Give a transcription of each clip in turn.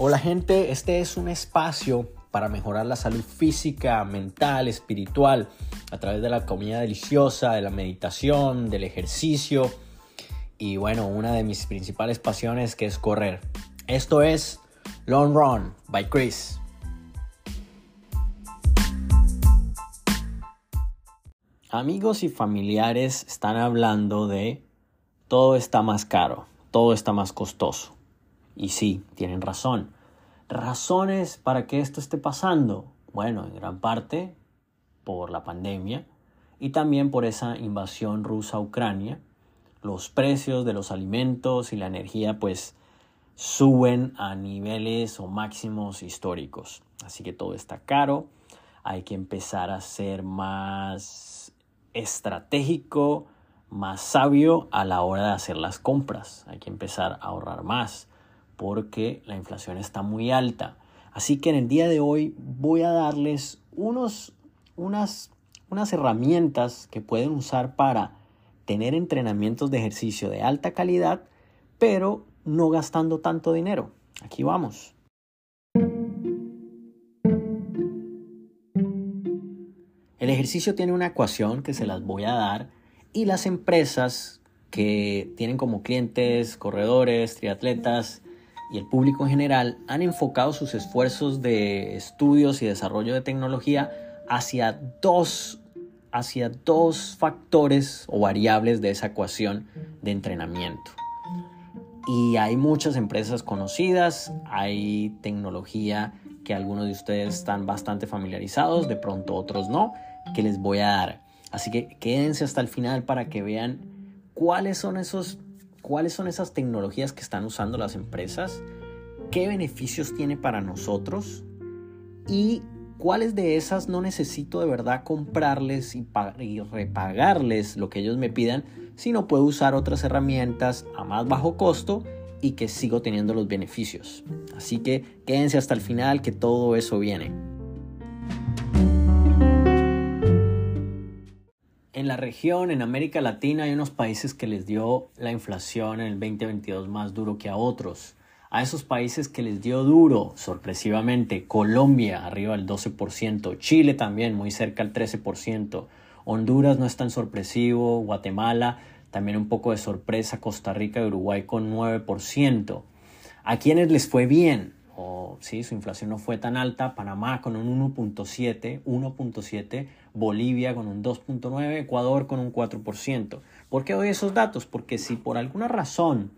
Hola gente, este es un espacio para mejorar la salud física, mental, espiritual, a través de la comida deliciosa, de la meditación, del ejercicio y bueno, una de mis principales pasiones que es correr. Esto es Long Run by Chris. Amigos y familiares están hablando de todo está más caro, todo está más costoso. Y sí, tienen razón. ¿Razones para que esto esté pasando? Bueno, en gran parte por la pandemia y también por esa invasión rusa a Ucrania. Los precios de los alimentos y la energía pues suben a niveles o máximos históricos. Así que todo está caro. Hay que empezar a ser más estratégico, más sabio a la hora de hacer las compras. Hay que empezar a ahorrar más porque la inflación está muy alta. Así que en el día de hoy voy a darles unos, unas, unas herramientas que pueden usar para tener entrenamientos de ejercicio de alta calidad, pero no gastando tanto dinero. Aquí vamos. El ejercicio tiene una ecuación que se las voy a dar y las empresas que tienen como clientes corredores, triatletas y el público en general han enfocado sus esfuerzos de estudios y desarrollo de tecnología hacia dos, hacia dos factores o variables de esa ecuación de entrenamiento. Y hay muchas empresas conocidas, hay tecnología que algunos de ustedes están bastante familiarizados, de pronto otros no, que les voy a dar. Así que quédense hasta el final para que vean cuáles son esos cuáles son esas tecnologías que están usando las empresas, qué beneficios tiene para nosotros y cuáles de esas no necesito de verdad comprarles y, y, repagarles lo que ellos me pidan, sino puedo usar otras herramientas a más bajo costo y que sigo teniendo los beneficios. Así que quédense hasta el final que todo eso viene. En la región, en América Latina, hay unos países que les dio la inflación en el 2022 más duro que a otros. A esos países que les dio duro, sorpresivamente, Colombia arriba del 12%, Chile también muy cerca al 13%, Honduras no es tan sorpresivo, Guatemala también un poco de sorpresa, Costa Rica y Uruguay con 9%. ¿A quienes les fue bien? O sí, su inflación no fue tan alta, Panamá con un 1.7, 1.7, Bolivia con un 2.9, Ecuador con un 4%. ¿Por qué doy esos datos? Porque si por alguna razón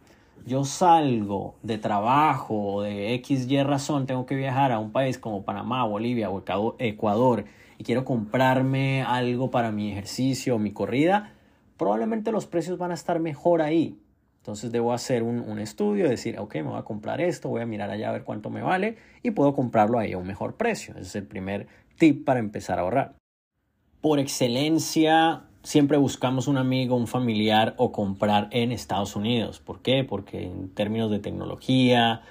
yo salgo de trabajo o de X, Y razón, tengo que viajar a un país como Panamá, Bolivia o Ecuador y quiero comprarme algo para mi ejercicio o mi corrida, probablemente los precios van a estar mejor ahí. Entonces debo hacer un, un, estudio, decir, ok, me voy a comprar esto, voy a mirar allá a ver cuánto me vale y puedo comprarlo ahí a un mejor precio. Ese es el primer tip para empezar a ahorrar. Por excelencia, siempre buscamos un amigo, un familiar o comprar en Estados Unidos. ¿Por qué? Porque en términos de tecnología,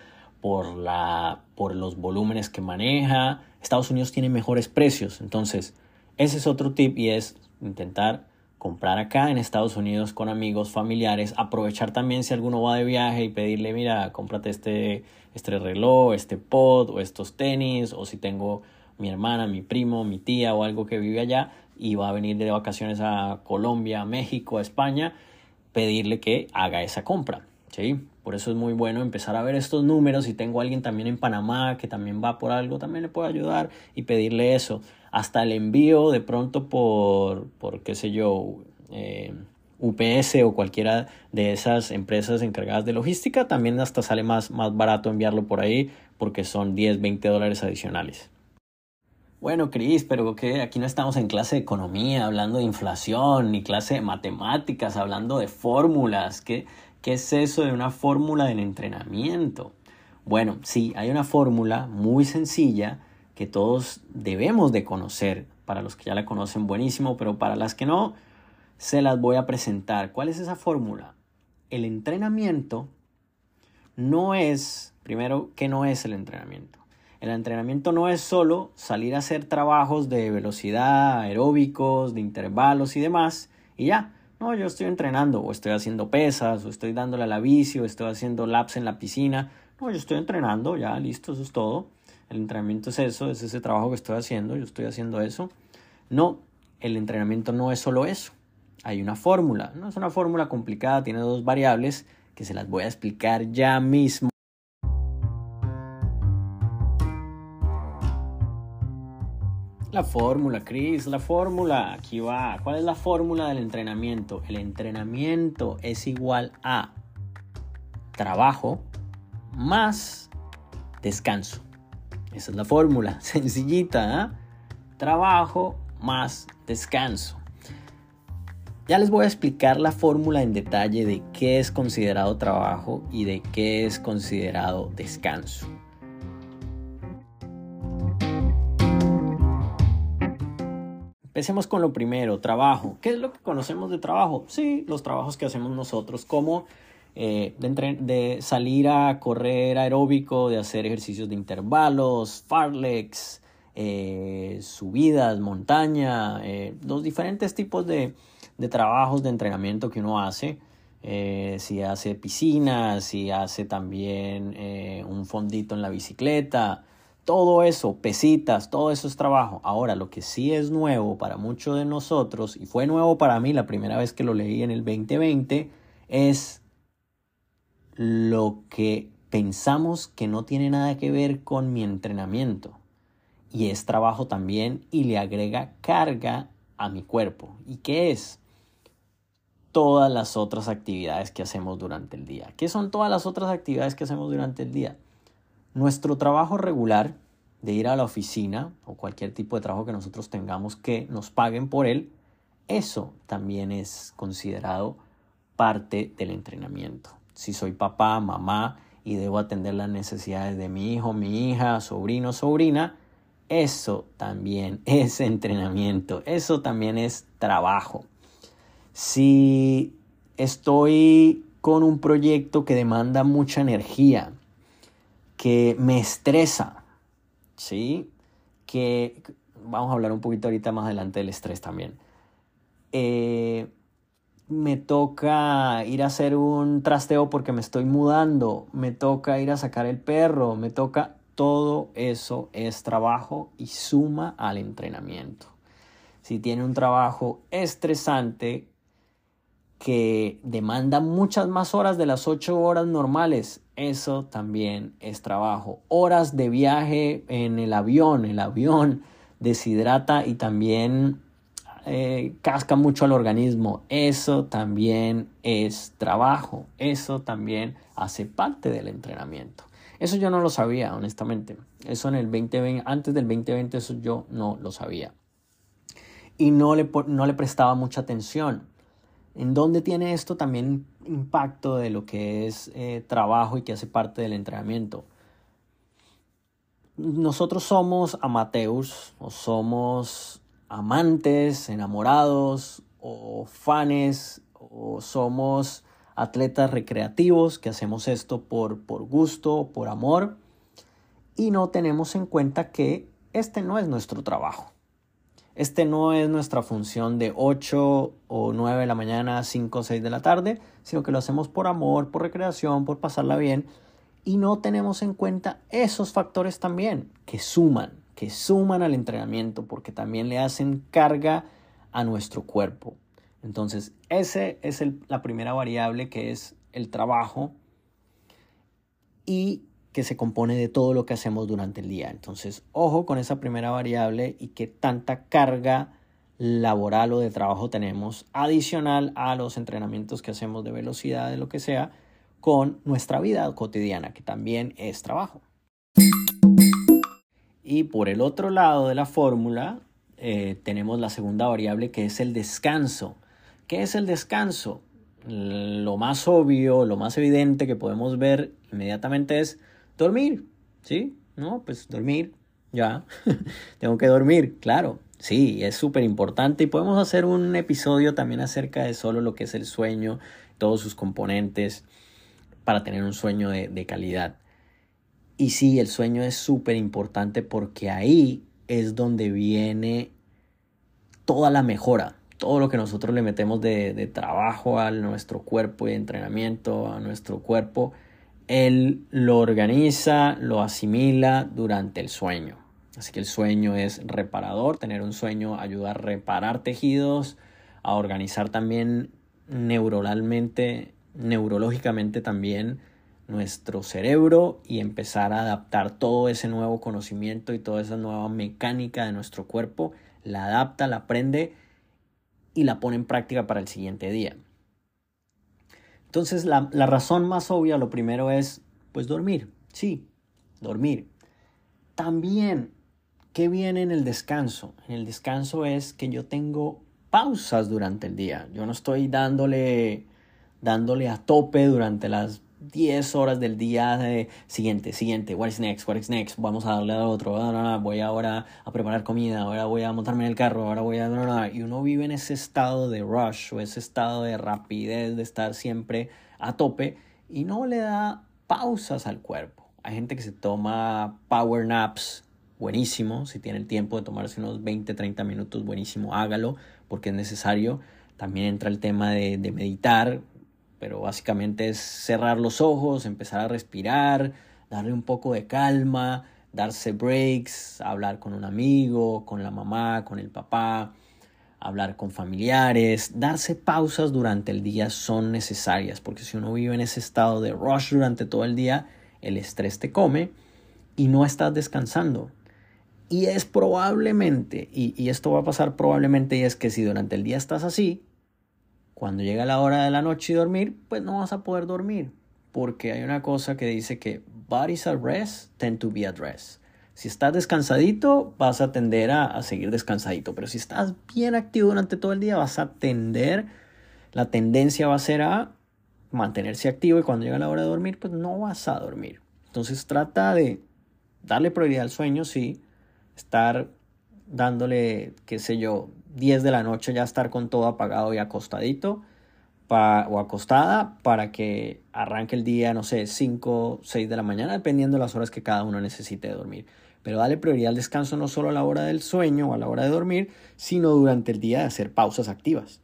por, la, por los volúmenes que maneja, Estados Unidos tiene mejores precios. Entonces, ese es otro tip y es intentar comprar acá en Estados Unidos con amigos, familiares, aprovechar también si alguno va de viaje y pedirle, mira, cómprate este, este reloj, este pod o estos tenis, o si tengo mi hermana, mi primo, mi tía o algo que vive allá y va a venir de vacaciones a Colombia, a México, a España, pedirle que haga esa compra. ¿sí? Por eso es muy bueno empezar a ver estos números. Si tengo alguien también en Panamá que también va por algo, también le puedo ayudar y pedirle eso. Hasta el envío de pronto por, por qué sé yo, eh, UPS o cualquiera de esas empresas encargadas de logística, también hasta sale más, más barato enviarlo por ahí porque son 10, 20 dólares adicionales. Bueno, Cris, pero que aquí no estamos en clase de economía hablando de inflación, ni clase de matemáticas hablando de fórmulas. ¿Qué, qué es eso de una fórmula del entrenamiento? Bueno, sí, hay una fórmula muy sencilla que todos debemos de conocer. Para los que ya la conocen, buenísimo, pero para las que no, se las voy a presentar. ¿Cuál es esa fórmula? El entrenamiento no es, primero, ¿qué no es el entrenamiento? El entrenamiento no es solo salir a hacer trabajos de velocidad, aeróbicos, de intervalos y demás, y ya. No, yo estoy entrenando, o estoy haciendo pesas, o estoy dándole a la bici, o estoy haciendo laps en la piscina. No, yo estoy entrenando, ya, listo, eso es todo. El entrenamiento es eso, es ese trabajo que estoy haciendo, yo estoy haciendo eso. No, el entrenamiento no es solo eso. Hay una fórmula, no es una fórmula complicada, tiene dos variables que se las voy a explicar ya mismo. La fórmula, Chris, la fórmula, aquí va. ¿Cuál es la fórmula del entrenamiento? El entrenamiento es igual a trabajo más descanso. Esa es la fórmula, sencillita. ¿eh? Trabajo más descanso. Ya les voy a explicar la fórmula en detalle de qué es considerado trabajo y de qué es considerado descanso. Empecemos con lo primero, trabajo. ¿Qué es lo que conocemos de trabajo? Sí, los trabajos que hacemos nosotros, como eh, de, salir a correr aeróbico, de hacer ejercicios de intervalos, farlex, eh, subidas, montaña, eh, los diferentes tipos de, trabajos de entrenamiento que uno hace. si hace piscina, si hace también un fondito en la bicicleta, todo eso, pesitas, todo eso es trabajo. Ahora, lo que sí es nuevo para muchos de nosotros, y fue nuevo para mí la primera vez que lo leí en el 2020, es lo que pensamos que no tiene nada que ver con mi entrenamiento. Y es trabajo también y le agrega carga a mi cuerpo. ¿Y qué es? Todas las otras actividades que hacemos durante el día. ¿Qué son todas las otras actividades que hacemos durante el día? Nuestro trabajo regular de ir a la oficina o cualquier tipo de trabajo que nosotros tengamos que nos paguen por él, eso también es considerado parte del entrenamiento si soy papá, mamá y debo atender las necesidades de mi hijo, mi hija, sobrino, sobrina, eso también es entrenamiento, eso también es trabajo. Si estoy con un proyecto que demanda mucha energía, que me estresa, ¿sí? Que vamos a hablar un poquito ahorita más adelante del estrés también. Eh, me toca ir a hacer un trasteo porque me estoy mudando, me toca ir a sacar el perro, me toca... Todo eso es trabajo y suma al entrenamiento. Si tiene un trabajo estresante que demanda muchas más horas de las ocho horas normales, eso también es trabajo. Horas de viaje en el avión, el avión deshidrata y también eh, casca mucho al organismo, eso también es trabajo, eso también hace parte del entrenamiento. Eso yo no lo sabía, honestamente. Eso en el 2020, antes del 2020, eso yo no lo sabía. Y no le, no le prestaba mucha atención. ¿En dónde tiene esto también impacto de lo que es eh, trabajo y que hace parte del entrenamiento? Nosotros somos amateurs o somos amantes, enamorados o fanes o somos atletas recreativos que hacemos esto por, por gusto, por amor. Y no tenemos en cuenta que este no es nuestro trabajo. Este no es nuestra función de 8 o 9 de la mañana, 5 o 6 de la tarde, sino que lo hacemos por amor, por recreación, por pasarla bien. Y no tenemos en cuenta esos factores también que suman que suman al entrenamiento porque también le hacen carga a nuestro cuerpo. Entonces, ese es la primera variable que es el trabajo y que se compone de todo lo que hacemos durante el día. Entonces, ojo con esa primera variable y qué tanta carga laboral o de trabajo tenemos adicional a los entrenamientos que hacemos de velocidad, de lo que sea, con nuestra vida cotidiana, que también es trabajo. Y por el otro lado de la fórmula eh, tenemos la segunda variable que es el descanso. ¿Qué es el descanso? Lo más obvio, lo más evidente que podemos ver inmediatamente es dormir. ¿Sí? No, pues dormir. Ya. Tengo que dormir, claro. Sí, es súper importante y podemos hacer un episodio también acerca de solo lo que es el sueño, todos sus componentes para tener un sueño de calidad. Y sí, el sueño es súper importante porque ahí es donde viene toda la mejora, todo lo que nosotros le metemos de, trabajo a nuestro cuerpo y entrenamiento a nuestro cuerpo, él lo organiza, lo asimila durante el sueño. Así que el sueño es reparador, tener un sueño ayuda a reparar tejidos, a organizar también neuronalmente, neurológicamente también nuestro cerebro y empezar a adaptar todo ese nuevo conocimiento y toda esa nueva mecánica de nuestro cuerpo, la adapta, la aprende y la pone en práctica para el siguiente día. Entonces la, la razón más obvia, lo primero es, pues dormir, sí, dormir. También ¿Qué viene en el descanso? En el descanso es que yo tengo pausas durante el día. Yo no estoy dándole, dándole a tope durante las 10 horas del día de siguiente, siguiente, what is next, what is next, vamos a darle a otro, ah, voy ahora a preparar comida, ahora voy a montarme en el carro, ahora voy a... Y uno vive en ese estado de rush o ese estado de rapidez, de estar siempre a tope y no le da pausas al cuerpo. Hay gente que se toma power naps buenísimo. Si tiene el tiempo de tomarse unos 20, 30 minutos, buenísimo, hágalo, porque es necesario. También entra el tema de meditar, pero básicamente es cerrar los ojos, empezar a respirar, darle un poco de calma, darse breaks, hablar con un amigo, con la mamá, con el papá, hablar con familiares, darse pausas durante el día son necesarias, porque si uno vive en ese estado de rush durante todo el día, el estrés te come y no estás descansando. Y es probablemente, y, esto va a pasar probablemente, y es que si durante el día estás así, cuando llega la hora de la noche y dormir, pues no vas a poder dormir. Porque hay una cosa que dice que bodies at rest tend to be at rest. Si estás descansadito, vas a tender a, seguir descansadito. Pero si estás bien activo durante todo el día, vas a tender, la tendencia va a ser a mantenerse activo y cuando llega la hora de dormir, pues no vas a dormir. Entonces trata de darle prioridad al sueño, sí, estar dándole, qué sé yo, 10 de la noche ya estar con todo apagado y acostadito o acostada para que arranque el día, no sé, 5, 6 de la mañana, dependiendo de las horas que cada uno necesite dormir. Pero dale prioridad al descanso no solo a la hora del sueño o a la hora de dormir, sino durante el día de hacer pausas activas.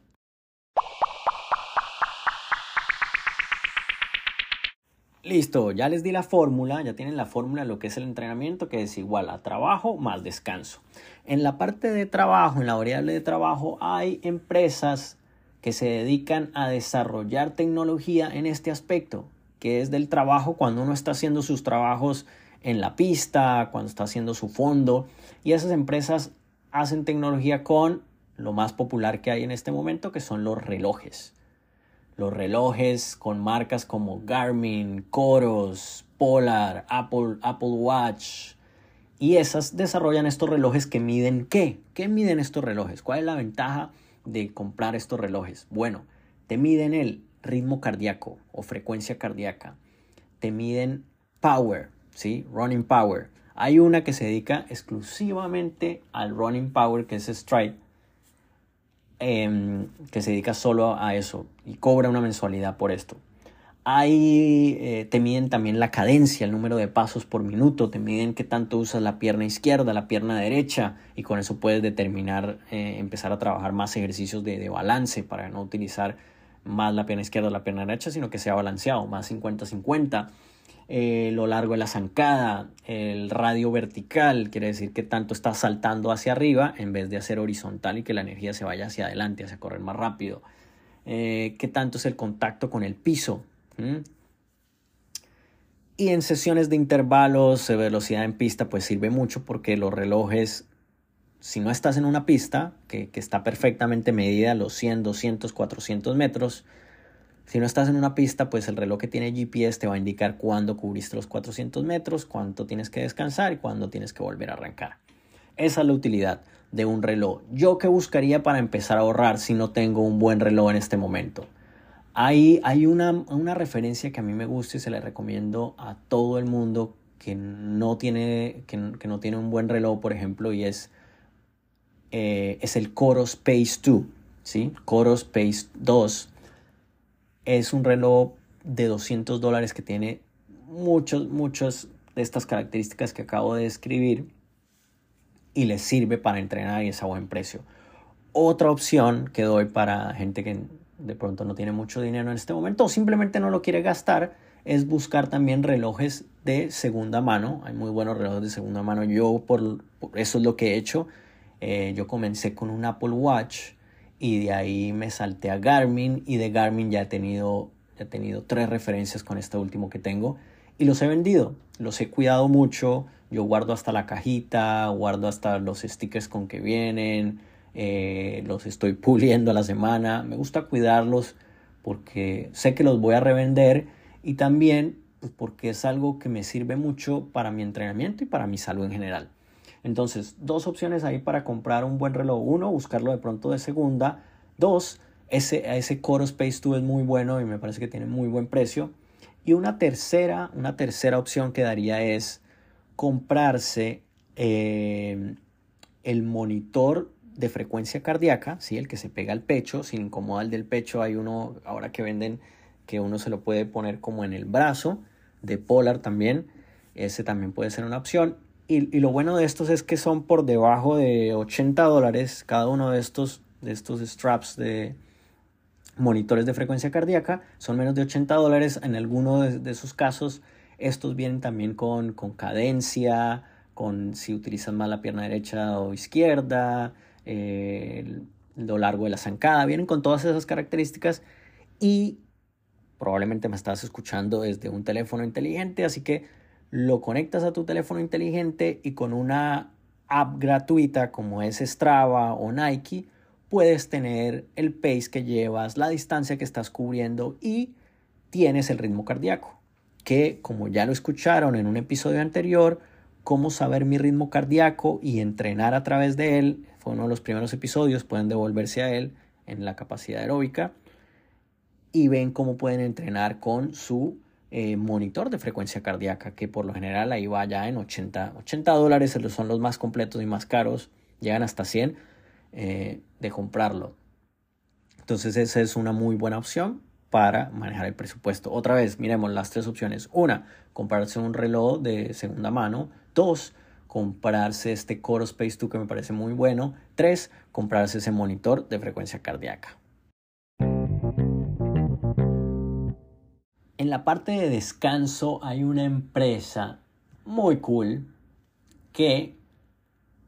Listo, ya les di la fórmula, ya tienen la fórmula de lo que es el entrenamiento, que es igual a trabajo más descanso. En la parte de trabajo, en la variable de trabajo, hay empresas que se dedican a desarrollar tecnología en este aspecto, que es del trabajo cuando uno está haciendo sus trabajos en la pista, cuando está haciendo su fondo, y esas empresas hacen tecnología con lo más popular que hay en este momento, que son los relojes los relojes con marcas como Garmin, Coros, Polar, Apple, Apple Watch. Y esas desarrollan estos relojes que miden qué? ¿Qué miden estos relojes? ¿Cuál es la ventaja de comprar estos relojes? Bueno, te miden el ritmo cardíaco o frecuencia cardíaca. Te miden power, ¿sí? Running power. Hay una que se dedica exclusivamente al running power, que es Stride Em, que se dedica solo a eso y cobra una mensualidad por esto. Ahí eh, te miden también la cadencia, el número de pasos por minuto, te miden qué tanto usas la pierna izquierda, la pierna derecha y con eso puedes determinar, eh, empezar a trabajar más ejercicios de, de balance para no utilizar más la pierna izquierda o la pierna derecha, sino que sea balanceado, más 50-50. Eh, lo largo de la zancada, el radio vertical, quiere decir que tanto está saltando hacia arriba en vez de hacer horizontal y que la energía se vaya hacia adelante, hacia correr más rápido. Eh, qué tanto es el contacto con el piso. Y en sesiones de intervalos, de velocidad en pista, pues sirve mucho porque los relojes, si no estás en una pista que, que está perfectamente medida, los 100, 200, 400 metros, si no estás en una pista, pues el reloj que tiene GPS te va a indicar cuándo cubriste los 400 metros, cuánto tienes que descansar y cuándo tienes que volver a arrancar. Esa es la utilidad de un reloj. ¿Yo qué buscaría para empezar a ahorrar si no tengo un buen reloj en este momento? Hay, hay una, una referencia que a mí me gusta y se le recomiendo a todo el mundo que no tiene, que, no tiene un buen reloj, por ejemplo, y es, eh, es el Coros Pace 2. ¿sí? Coros Pace 2 es un reloj de 200 dólares que tiene muchos, muchas de estas características que acabo de describir y les sirve para entrenar y es a buen precio. Otra opción que doy para gente que de pronto no tiene mucho dinero en este momento o simplemente no lo quiere gastar, es buscar también relojes de segunda mano. Hay muy buenos relojes de segunda mano. Yo por, eso es lo que he hecho. Eh, yo comencé con un Apple Watch y de ahí me salté a Garmin y de Garmin ya he tenido, he tenido tres referencias con este último que tengo y los he vendido. Los he cuidado mucho. Yo guardo hasta la cajita, guardo hasta los stickers con que vienen, eh, los estoy puliendo a la semana. Me gusta cuidarlos porque sé que los voy a revender y también pues, porque es algo que me sirve mucho para mi entrenamiento y para mi salud en general. Entonces, dos opciones ahí para comprar un buen reloj. Uno, buscarlo de pronto de segunda. Dos, ese, ese Coro Space 2 es muy bueno y me parece que tiene muy buen precio. Y una tercera, una tercera opción que daría es comprarse eh, el monitor de frecuencia cardíaca, ¿sí? el que se pega al pecho, sin incomodar el del pecho. Hay uno ahora que venden que uno se lo puede poner como en el brazo, de Polar también. Ese también puede ser una opción. Y, lo bueno de estos es que son por debajo de 80 dólares cada uno de estos, de estos straps de monitores de frecuencia cardíaca. Son menos de 80 dólares. En alguno de, de esos casos, estos vienen también con, con cadencia, con si utilizan más la pierna derecha o izquierda, eh, lo largo de la zancada. Vienen con todas esas características y probablemente me estás escuchando desde un teléfono inteligente, así que lo conectas a tu teléfono inteligente y con una app gratuita como es Strava o Nike, puedes tener el pace que llevas, la distancia que estás cubriendo y tienes el ritmo cardíaco, que como ya lo escucharon en un episodio anterior, cómo saber mi ritmo cardíaco y entrenar a través de él, fue uno de los primeros episodios, pueden devolverse a él en la capacidad aeróbica y ven cómo pueden entrenar con su eh, monitor de frecuencia cardíaca, que por lo general ahí va ya en 80, 80 dólares, son los más completos y más caros, llegan hasta 100 eh, de comprarlo. Entonces esa es una muy buena opción para manejar el presupuesto. Otra vez, miremos las tres opciones. Una, comprarse un reloj de segunda mano. Dos, comprarse este Core Space 2 que me parece muy bueno. Tres, comprarse ese monitor de frecuencia cardíaca. En la parte de descanso hay una empresa muy cool que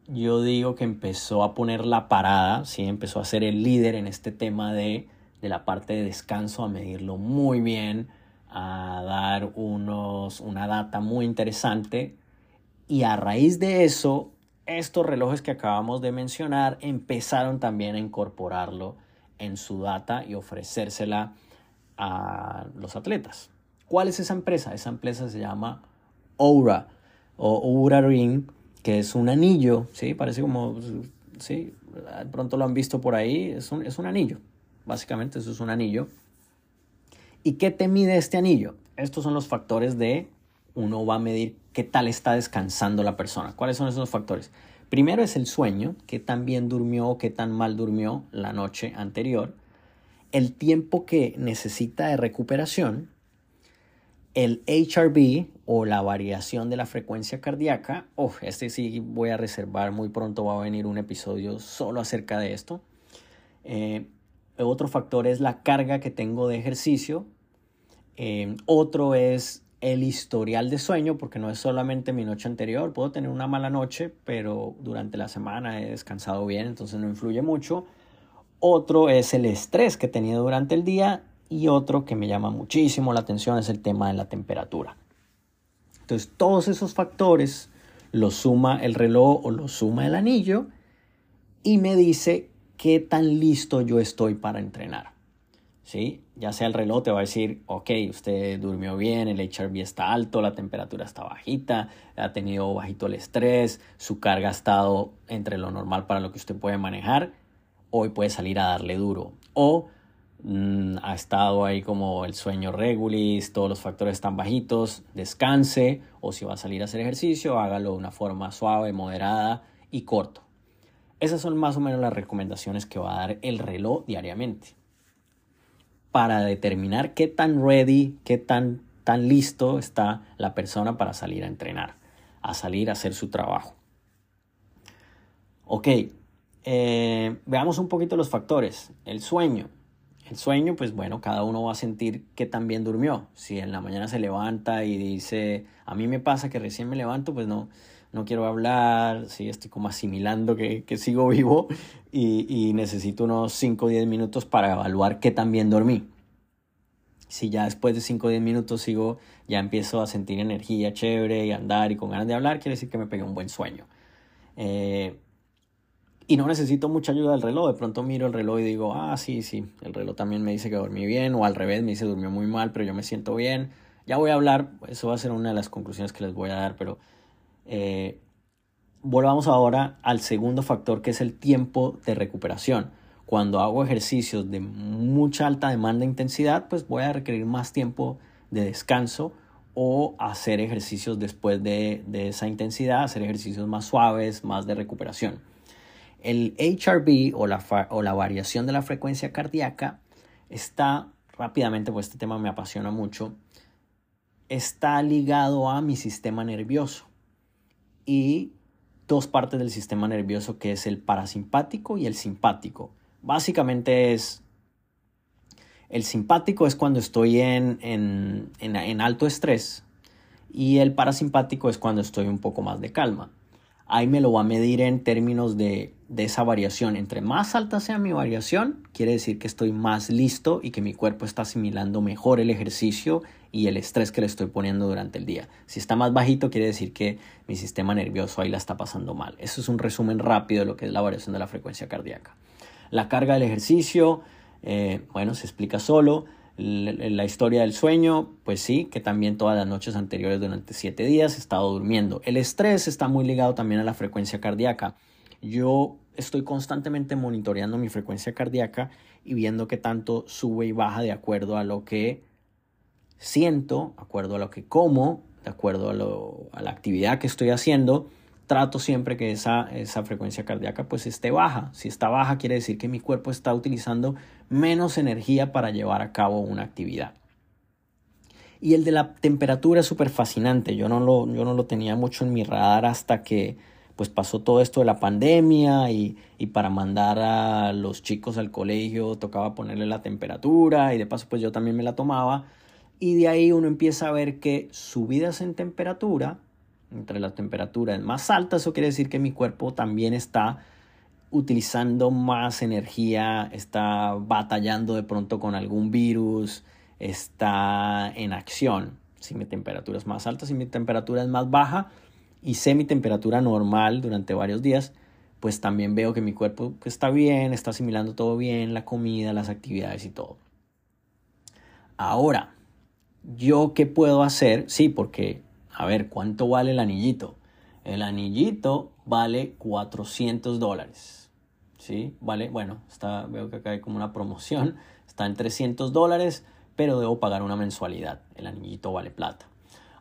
yo digo que empezó a poner la parada, ¿sí? empezó a ser el líder en este tema de, de la parte de descanso, a medirlo muy bien, a dar unos, una data muy interesante. Y a raíz de eso, estos relojes que acabamos de mencionar empezaron también a incorporarlo en su data y ofrecérsela a los atletas. ¿Cuál es esa empresa? Esa empresa se llama Oura o Oura Ring, que es un anillo, ¿sí? Parece como, sí, pronto lo han visto por ahí, es un, es un anillo. Básicamente eso es un anillo. ¿Y qué te mide este anillo? Estos son los factores de uno va a medir qué tal está descansando la persona. ¿Cuáles son esos factores? Primero es el sueño, qué tan bien durmió o qué tan mal durmió la noche anterior el tiempo que necesita de recuperación, el HRB o la variación de la frecuencia cardíaca. Oh, este sí voy a reservar, muy pronto va a venir un episodio solo acerca de esto. Eh, otro factor es la carga que tengo de ejercicio. Eh, otro es el historial de sueño, porque no es solamente mi noche anterior. Puedo tener una mala noche, pero durante la semana he descansado bien, entonces no influye mucho. Otro es el estrés que he tenido durante el día y otro que me llama muchísimo la atención es el tema de la temperatura. Entonces todos esos factores los suma el reloj o los suma el anillo y me dice qué tan listo yo estoy para entrenar. ¿Sí? Ya sea el reloj te va a decir, ok, usted durmió bien, el HRV está alto, la temperatura está bajita, ha tenido bajito el estrés, su carga ha estado entre lo normal para lo que usted puede manejar hoy puede salir a darle duro. O mm, ha estado ahí como el sueño regulis, todos los factores están bajitos, descanse. O si va a salir a hacer ejercicio, hágalo de una forma suave, moderada y corto. Esas son más o menos las recomendaciones que va a dar el reloj diariamente. Para determinar qué tan ready, qué tan, tan listo está la persona para salir a entrenar, a salir a hacer su trabajo. Ok, eh, veamos un poquito los factores. El sueño. El sueño, pues bueno, cada uno va a sentir que también durmió. Si en la mañana se levanta y dice, a mí me pasa que recién me levanto, pues no, no quiero hablar, sí, estoy como asimilando que, que sigo vivo y, necesito unos 5 o 10 minutos para evaluar qué también dormí. Si ya después de 5 o 10 minutos sigo, ya empiezo a sentir energía chévere y andar y con ganas de hablar, quiere decir que me pegué un buen sueño. Eh, y no necesito mucha ayuda del reloj. De pronto miro el reloj y digo, ah, sí, sí, el reloj también me dice que dormí bien, o al revés, me dice durmió muy mal, pero yo me siento bien. Ya voy a hablar, eso va a ser una de las conclusiones que les voy a dar, pero eh, volvamos ahora al segundo factor que es el tiempo de recuperación. Cuando hago ejercicios de mucha alta demanda e intensidad, pues voy a requerir más tiempo de descanso o hacer ejercicios después de, esa intensidad, hacer ejercicios más suaves, más de recuperación. El HRB o la, o la variación de la frecuencia cardíaca está rápidamente, pues este tema me apasiona mucho, está ligado a mi sistema nervioso y dos partes del sistema nervioso que es el parasimpático y el simpático. Básicamente es, el simpático es cuando estoy en, en, en, alto estrés y el parasimpático es cuando estoy un poco más de calma. Ahí me lo va a medir en términos de, de esa variación. Entre más alta sea mi variación, quiere decir que estoy más listo y que mi cuerpo está asimilando mejor el ejercicio y el estrés que le estoy poniendo durante el día. Si está más bajito, quiere decir que mi sistema nervioso ahí la está pasando mal. Eso es un resumen rápido de lo que es la variación de la frecuencia cardíaca. La carga del ejercicio, eh, bueno, se explica solo. La, historia del sueño, pues sí, que también todas las noches anteriores durante siete días he estado durmiendo. El estrés está muy ligado también a la frecuencia cardíaca. Yo estoy constantemente monitoreando mi frecuencia cardíaca y viendo qué tanto sube y baja de acuerdo a lo que siento, de acuerdo a lo que como, de acuerdo a, la actividad que estoy haciendo, trato siempre que esa, esa frecuencia cardíaca pues esté baja. Si está baja quiere decir que mi cuerpo está utilizando menos energía para llevar a cabo una actividad. Y el de la temperatura es súper fascinante. Yo no, lo, yo no lo tenía mucho en mi radar hasta que pues pasó todo esto de la pandemia y, y, para mandar a los chicos al colegio tocaba ponerle la temperatura y de paso pues yo también me la tomaba y de ahí uno empieza a ver que subidas en temperatura, entre las temperaturas más altas, eso quiere decir que mi cuerpo también está utilizando más energía, está batallando de pronto con algún virus, está en acción. Si mi temperatura es más alta, si mi temperatura es más baja y sé mi temperatura normal durante varios días, pues también veo que mi cuerpo está bien, está asimilando todo bien, la comida, las actividades y todo. Ahora, ¿yo qué puedo hacer? Sí, porque, a ver, ¿cuánto vale el anillito? El anillito vale 400 dólares. ¿Sí? Vale, bueno, está, veo que acá hay como una promoción. Está en 300 dólares, pero debo pagar una mensualidad. El anillito vale plata.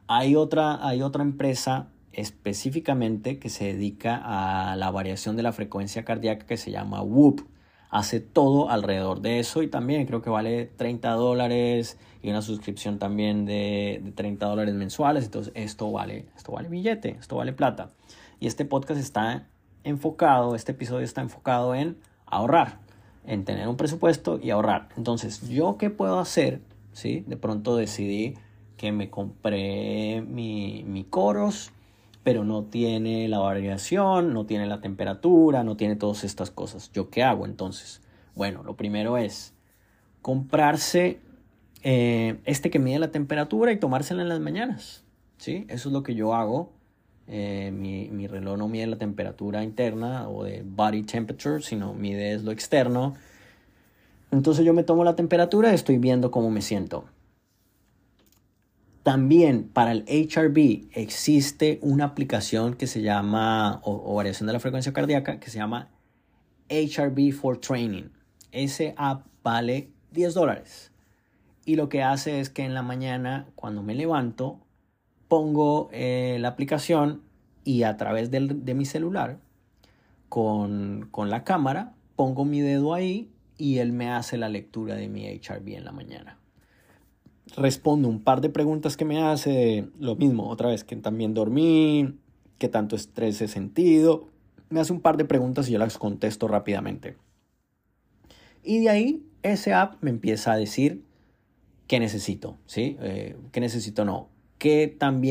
Hay otra, hay otra empresa específicamente que se dedica a la variación de la frecuencia cardíaca que se llama Whoop hace todo alrededor de eso y también creo que vale 30 dólares y una suscripción también de, de 30 dólares mensuales. Entonces esto vale, esto vale billete, esto vale plata. Y este podcast está enfocado, este episodio está enfocado en ahorrar, en tener un presupuesto y ahorrar. Entonces, ¿yo qué puedo hacer? ¿Sí? De pronto decidí que me compré mi, mi Coros pero no tiene la variación, no tiene la temperatura, no tiene todas estas cosas. ¿Yo qué hago entonces? Bueno, lo primero es comprarse eh, este que mide la temperatura y tomársela en las mañanas. ¿sí? Eso es lo que yo hago. Eh, mi, mi, reloj no mide la temperatura interna o de body temperature, sino mide lo externo. Entonces yo me tomo la temperatura y estoy viendo cómo me siento. También para el HRB existe una aplicación que se llama, o, variación de la frecuencia cardíaca, que se llama HRB for Training. Ese app vale 10 dólares. Y lo que hace es que en la mañana, cuando me levanto, pongo eh, la aplicación y a través de mi celular, con, con la cámara, pongo mi dedo ahí y él me hace la lectura de mi HRB en la mañana respondo un par de preguntas que me hace, lo mismo, otra vez, que también dormí, qué tanto estrés he sentido. Me hace un par de preguntas y yo las contesto rápidamente. Y de ahí ese app me empieza a decir qué necesito, ¿sí? Eh, ¿Qué necesito? No. ¿Qué tan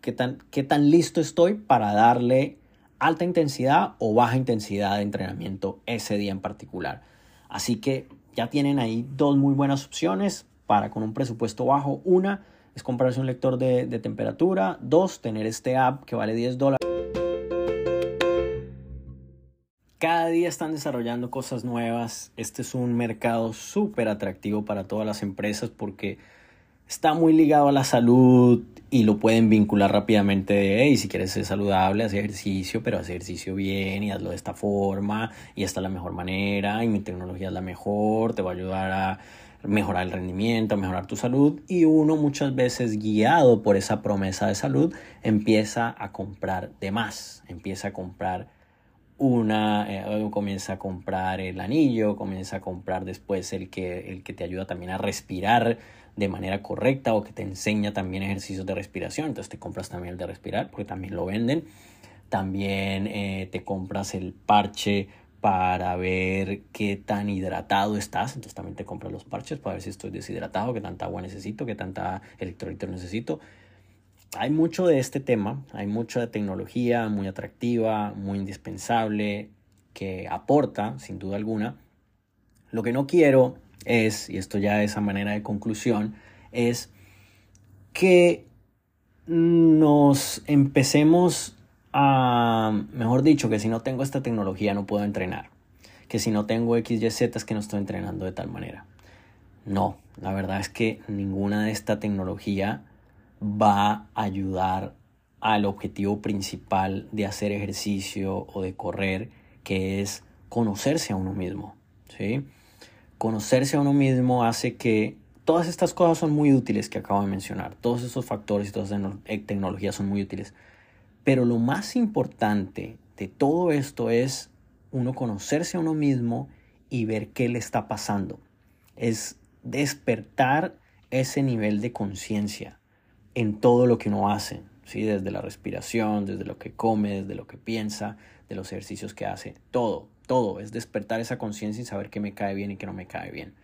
qué tan, qué tan listo estoy para darle alta intensidad o baja intensidad de entrenamiento ese día en particular? Así que ya tienen ahí dos muy buenas opciones para con un presupuesto bajo. Una es comprarse un lector de, de temperatura. Dos, tener este app que vale 10 dólares. Cada día están desarrollando cosas nuevas. Este es un mercado súper atractivo para todas las empresas porque está muy ligado a la salud y lo pueden vincular rápidamente de, si quieres ser saludable, haz ejercicio, pero haz ejercicio bien y hazlo de esta forma y esta es la mejor manera y mi tecnología es la mejor, te va a ayudar a mejorar el rendimiento, a mejorar tu salud y uno muchas veces guiado por esa promesa de salud empieza a comprar de más, empieza a comprar una, eh, comienza a comprar el anillo, comienza a comprar después el que, el que te ayuda también a respirar de manera correcta o que te enseña también ejercicios de respiración. Entonces te compras también el de respirar porque también lo venden. También eh, te compras el parche para ver qué tan hidratado estás. Entonces también te compras los parches para ver si estoy deshidratado, qué tanta agua necesito, qué tanta electrolito necesito hay mucho de este tema, hay mucha tecnología muy atractiva, muy indispensable, que aporta, sin duda alguna. Lo que no quiero es, y esto ya es a manera de conclusión, es que nos empecemos a, mejor dicho, que si no tengo esta tecnología no puedo entrenar, que si no tengo XYZ es que no estoy entrenando de tal manera. No, la verdad es que ninguna de esta tecnología va a ayudar al objetivo principal de hacer ejercicio o de correr, que es conocerse a uno mismo. ¿sí? Conocerse a uno mismo hace que todas estas cosas son muy útiles que acabo de mencionar, todos esos factores y todas esas tecnologías son muy útiles. Pero lo más importante de todo esto es uno conocerse a uno mismo y ver qué le está pasando. Es despertar ese nivel de conciencia en todo lo que uno hace, ¿sí? desde la respiración, desde lo que come, desde lo que piensa, de los ejercicios que hace, todo, todo, es despertar esa conciencia y saber qué me cae bien y qué no me cae bien.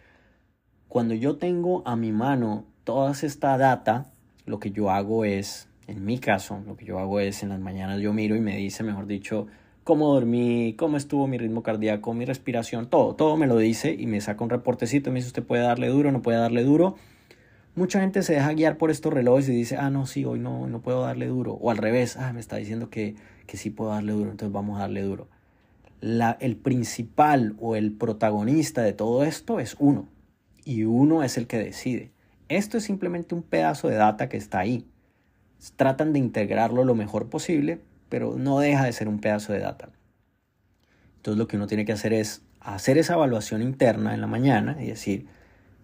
Cuando yo tengo a mi mano toda esta data, lo que yo hago es, en mi caso, lo que yo hago es en las mañanas yo miro y me dice, mejor dicho, cómo dormí, cómo estuvo mi ritmo cardíaco, mi respiración, todo, todo me lo dice y me saca un reportecito, me dice usted puede darle duro, no puede darle duro Mucha gente se deja guiar por estos relojes y dice, ah, no, sí, hoy no, no puedo darle duro. O al revés, ah, me está diciendo que, que sí puedo darle duro, entonces vamos a darle duro. El principal o el protagonista de todo esto es uno. Y uno es el que decide. Esto es simplemente un pedazo de data que está ahí. Tratan de integrarlo lo mejor posible, pero no deja de ser un pedazo de data. Entonces lo que uno tiene que hacer es hacer esa evaluación interna en la mañana y decir,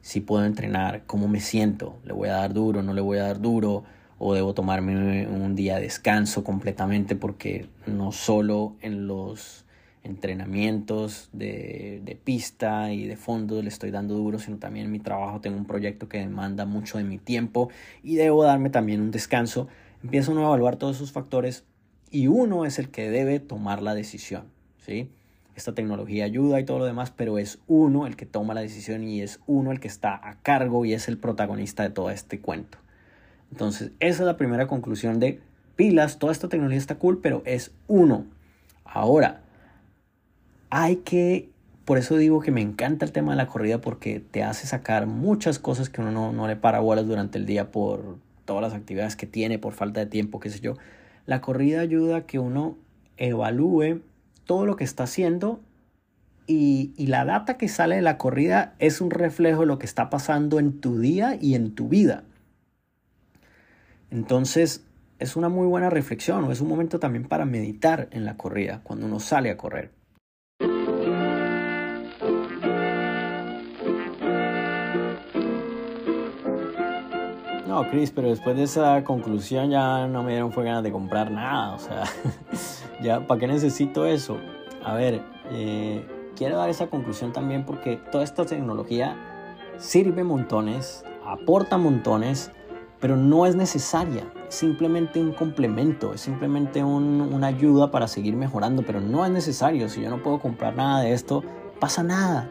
si puedo entrenar, cómo me siento, le voy a dar duro, no le voy a dar duro, o debo tomarme un día de descanso completamente porque no solo en los entrenamientos de, de, pista y de fondo le estoy dando duro, sino también mi trabajo tengo un proyecto que demanda mucho de mi tiempo y debo darme también un descanso. Empiezo a evaluar todos esos factores y uno es el que debe tomar la decisión, ¿sí? esta tecnología ayuda y todo lo demás, pero es uno el que toma la decisión y es uno el que está a cargo y es el protagonista de todo este cuento. Entonces, esa es la primera conclusión de pilas, toda esta tecnología está cool, pero es uno. Ahora, hay que, por eso digo que me encanta el tema de la corrida porque te hace sacar muchas cosas que uno no, no le para bolas durante el día por todas las actividades que tiene, por falta de tiempo, qué sé yo. La corrida ayuda a que uno evalúe todo lo que está haciendo y, la data que sale de la corrida es un reflejo de lo que está pasando en tu día y en tu vida. Entonces, es una muy buena reflexión o es un momento también para meditar en la corrida cuando uno sale a correr. No, Chris, pero después de esa conclusión ya no me dieron fue ganas de comprar nada. O sea, ya, ¿para qué necesito eso? A ver, eh, quiero dar esa conclusión también porque toda esta tecnología sirve montones, aporta montones, pero no es necesaria. Es simplemente un complemento, es simplemente una ayuda para seguir mejorando, pero no es necesario. Si yo no puedo comprar nada de esto, pasa nada.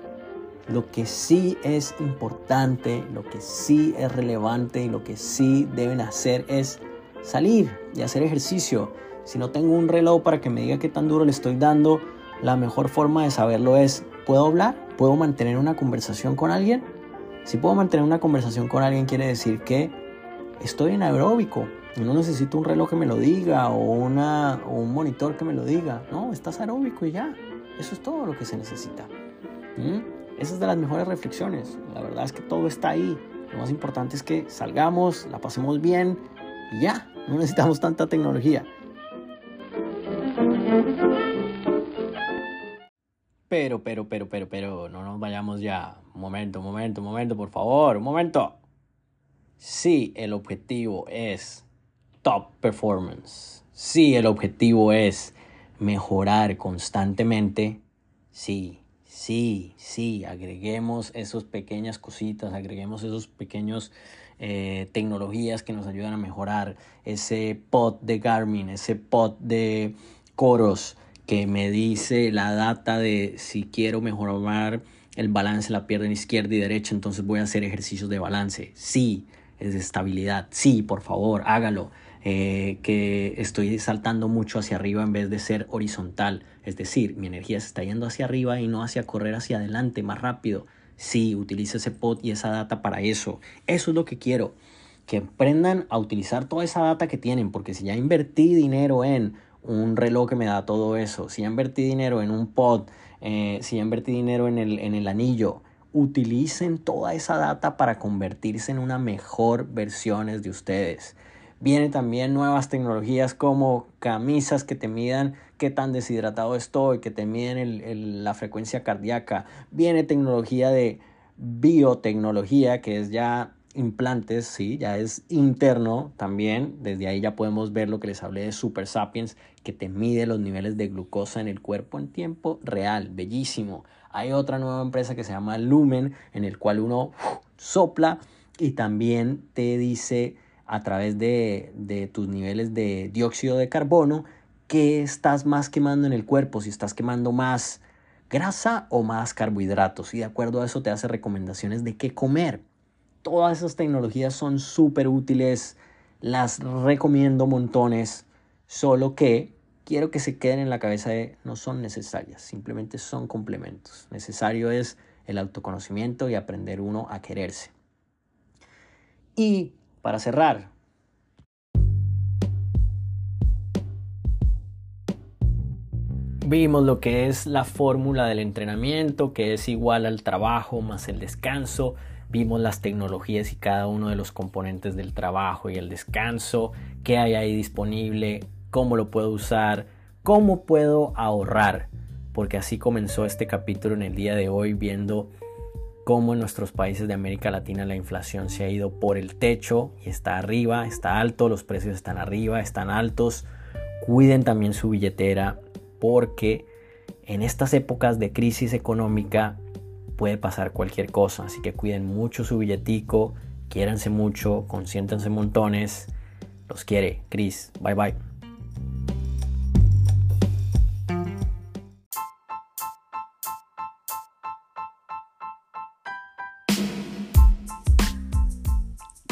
Lo que sí es importante, lo que sí es relevante y lo que sí deben hacer es salir y hacer ejercicio. Si no tengo un reloj para que me diga qué tan duro le estoy dando, la mejor forma de saberlo es, ¿puedo hablar? ¿Puedo mantener una conversación con alguien? Si puedo mantener una conversación con alguien quiere decir que estoy en aeróbico. No necesito un reloj que me lo diga o, una, o un monitor que me lo diga. No, estás aeróbico y ya. Eso es todo lo que se necesita. ¿Mm? Esa es de las mejores reflexiones. La verdad es que todo está ahí. Lo más importante es que salgamos, la pasemos bien y ya. No necesitamos tanta tecnología. Pero, pero, pero, pero, pero, no nos vayamos ya. Un momento, un momento, un momento, por favor, un momento. Si el objetivo es top performance, si el objetivo es mejorar constantemente, sí, sí, sí, agreguemos esas pequeñas cositas, agreguemos esos pequeños eh, tecnologías que nos ayudan a mejorar, ese pod de Garmin, ese pod de Coros que me dice la data de si quiero mejorar el balance la pierna izquierda y derecha, entonces voy a hacer ejercicios de balance. Sí, es de estabilidad. Sí, por favor, hágalo. Eh, que estoy saltando mucho hacia arriba en vez de ser horizontal. Es decir, mi energía se está yendo hacia arriba y no hacia correr hacia adelante más rápido. Sí, utilice ese pod y esa data para eso. Eso es lo que quiero. Que aprendan a utilizar toda esa data que tienen, porque si ya invertí dinero en un reloj que me da todo eso, si ya invertí dinero en un pod, eh, si ya invertí dinero en el, en el anillo, utilicen toda esa data para convertirse en una mejor versiones de ustedes. Vienen también nuevas tecnologías como camisas que te midan qué tan deshidratado estoy, que te miden la frecuencia cardíaca. Viene tecnología de biotecnología, que es ya implantes, sí, ya es interno también. Desde ahí ya podemos ver lo que les hablé de Super Sapiens, que te mide los niveles de glucosa en el cuerpo en tiempo real. Bellísimo. Hay otra nueva empresa que se llama Lumen, en el cual uno sopla y también te dice a través de, tus niveles de dióxido de carbono qué estás más quemando en el cuerpo, si estás quemando más grasa o más carbohidratos. Y de acuerdo a eso te hace recomendaciones de qué comer. Todas esas tecnologías son súper útiles, las recomiendo montones, solo que quiero que se queden en la cabeza de no son necesarias, simplemente son complementos. Necesario es el autoconocimiento y aprender uno a quererse. Y para cerrar, vimos lo que es la fórmula del entrenamiento, que es igual al trabajo más el descanso. Vimos las tecnologías y cada uno de los componentes del trabajo y el descanso, qué hay ahí disponible, cómo lo puedo usar, cómo puedo ahorrar. Porque así comenzó este capítulo en el día de hoy viendo cómo en nuestros países de América Latina la inflación se ha ido por el techo y está arriba, está alto, los precios están arriba, están altos. Cuiden también su billetera porque en estas épocas de crisis económica puede pasar cualquier cosa, así que cuiden mucho su billetico, quiéranse mucho, consiéntanse montones. Los quiere, Chris. Bye bye.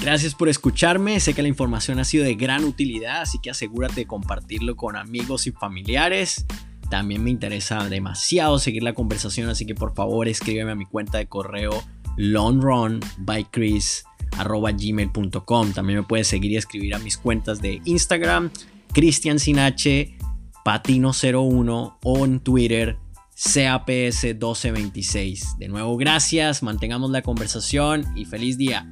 Gracias por escucharme, sé que la información ha sido de gran utilidad, así que asegúrate de compartirlo con amigos y familiares. También me interesa demasiado seguir la conversación, así que por favor escríbeme a mi cuenta de correo longrunbychris.gmail.com También me puedes seguir y escribir a mis cuentas de Instagram, Cristian Sinache, Patino01 o en Twitter, CAPS1226. De nuevo, gracias, mantengamos la conversación y feliz día.